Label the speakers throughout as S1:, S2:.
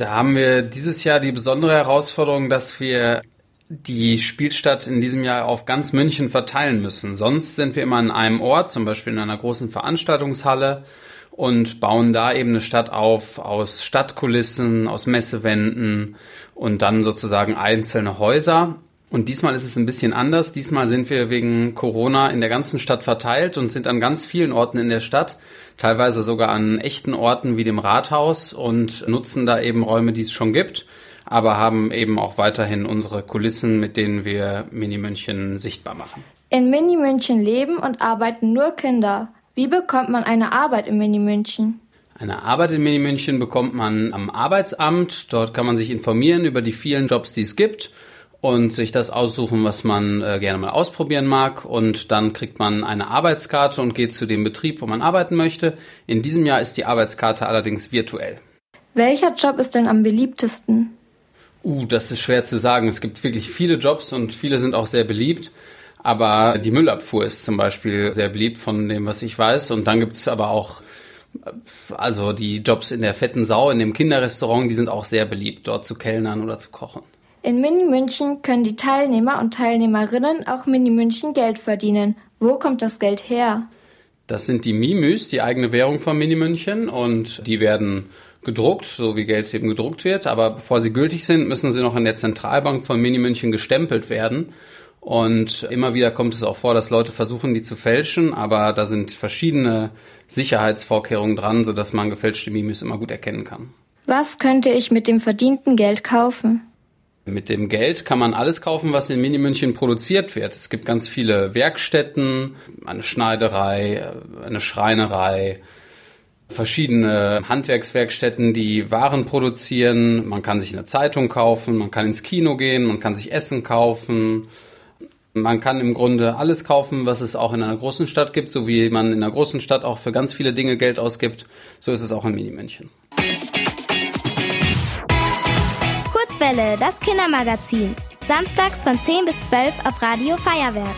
S1: Da haben wir dieses Jahr die besondere Herausforderung, dass wir die Spielstadt in diesem Jahr auf ganz München verteilen müssen. Sonst sind wir immer an einem Ort, zum Beispiel in einer großen Veranstaltungshalle und bauen da eben eine Stadt auf aus Stadtkulissen, aus Messewänden und dann sozusagen einzelne Häuser. Und diesmal ist es ein bisschen anders. Diesmal sind wir wegen Corona in der ganzen Stadt verteilt und sind an ganz vielen Orten in der Stadt, teilweise sogar an echten Orten wie dem Rathaus und nutzen da eben Räume, die es schon gibt aber haben eben auch weiterhin unsere Kulissen, mit denen wir Mini-München sichtbar machen.
S2: In Mini-München leben und arbeiten nur Kinder. Wie bekommt man eine Arbeit in Mini-München?
S1: Eine Arbeit in Mini-München bekommt man am Arbeitsamt. Dort kann man sich informieren über die vielen Jobs, die es gibt und sich das aussuchen, was man äh, gerne mal ausprobieren mag. Und dann kriegt man eine Arbeitskarte und geht zu dem Betrieb, wo man arbeiten möchte. In diesem Jahr ist die Arbeitskarte allerdings virtuell.
S2: Welcher Job ist denn am beliebtesten?
S1: Uh, das ist schwer zu sagen. Es gibt wirklich viele Jobs und viele sind auch sehr beliebt. Aber die Müllabfuhr ist zum Beispiel sehr beliebt von dem, was ich weiß. Und dann gibt es aber auch, also die Jobs in der fetten Sau, in dem Kinderrestaurant, die sind auch sehr beliebt, dort zu kellnern oder zu kochen.
S2: In Mini München können die Teilnehmer und Teilnehmerinnen auch Mini München Geld verdienen. Wo kommt das Geld her?
S1: Das sind die Mimüs, die eigene Währung von Mini München und die werden gedruckt, so wie Geld eben gedruckt wird. Aber bevor sie gültig sind, müssen sie noch in der Zentralbank von Mini München gestempelt werden. Und immer wieder kommt es auch vor, dass Leute versuchen, die zu fälschen, aber da sind verschiedene Sicherheitsvorkehrungen dran, sodass man gefälschte Mimis immer gut erkennen kann.
S2: Was könnte ich mit dem verdienten Geld kaufen?
S1: Mit dem Geld kann man alles kaufen, was in Mini-München produziert wird. Es gibt ganz viele Werkstätten, eine Schneiderei, eine Schreinerei, verschiedene Handwerkswerkstätten, die Waren produzieren. Man kann sich eine Zeitung kaufen, man kann ins Kino gehen, man kann sich Essen kaufen. Man kann im Grunde alles kaufen, was es auch in einer großen Stadt gibt, so wie man in einer großen Stadt auch für ganz viele Dinge Geld ausgibt. So ist es auch in Mini-München.
S3: Kurzwelle, das Kindermagazin. Samstags von 10 bis 12 auf Radio Feuerwerk.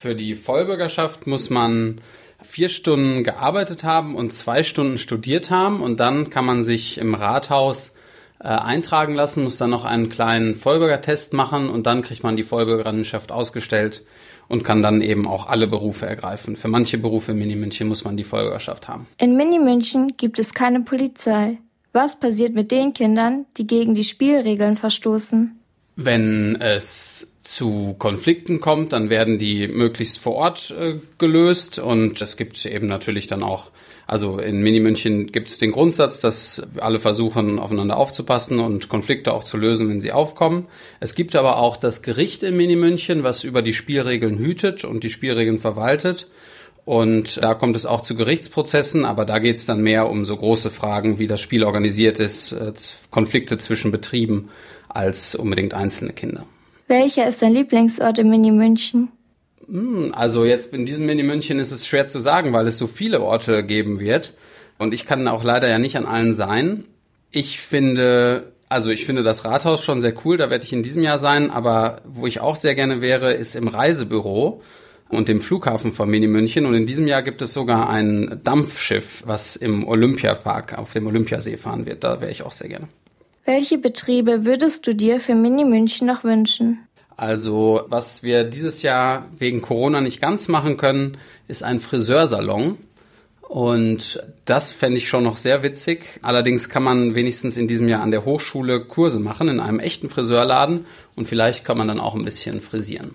S1: Für die Vollbürgerschaft muss man vier Stunden gearbeitet haben und zwei Stunden studiert haben und dann kann man sich im Rathaus äh, eintragen lassen, muss dann noch einen kleinen Vollbürgertest machen und dann kriegt man die Vollbürgerinnenschaft ausgestellt und kann dann eben auch alle Berufe ergreifen. Für manche Berufe in Mini-München muss man die Vollbürgerschaft haben.
S2: In Mini-München gibt es keine Polizei. Was passiert mit den Kindern, die gegen die Spielregeln verstoßen?
S1: Wenn es zu Konflikten kommt, dann werden die möglichst vor Ort äh, gelöst und es gibt eben natürlich dann auch, also in Mini-München gibt es den Grundsatz, dass alle versuchen aufeinander aufzupassen und Konflikte auch zu lösen, wenn sie aufkommen. Es gibt aber auch das Gericht in Mini-München, was über die Spielregeln hütet und die Spielregeln verwaltet. Und da kommt es auch zu Gerichtsprozessen, aber da geht es dann mehr um so große Fragen, wie das Spiel organisiert ist, äh, Konflikte zwischen Betrieben als unbedingt einzelne Kinder.
S2: Welcher ist dein Lieblingsort in Mini München?
S1: Hm, also jetzt in diesem Mini München ist es schwer zu sagen, weil es so viele Orte geben wird. Und ich kann auch leider ja nicht an allen sein. Ich finde, also ich finde das Rathaus schon sehr cool, da werde ich in diesem Jahr sein, aber wo ich auch sehr gerne wäre, ist im Reisebüro und dem Flughafen von Mini München. Und in diesem Jahr gibt es sogar ein Dampfschiff, was im Olympiapark auf dem Olympiasee fahren wird. Da wäre ich auch sehr gerne.
S2: Welche Betriebe würdest du dir für Mini München noch wünschen?
S1: Also, was wir dieses Jahr wegen Corona nicht ganz machen können, ist ein Friseursalon. Und das fände ich schon noch sehr witzig. Allerdings kann man wenigstens in diesem Jahr an der Hochschule Kurse machen in einem echten Friseurladen und vielleicht kann man dann auch ein bisschen frisieren.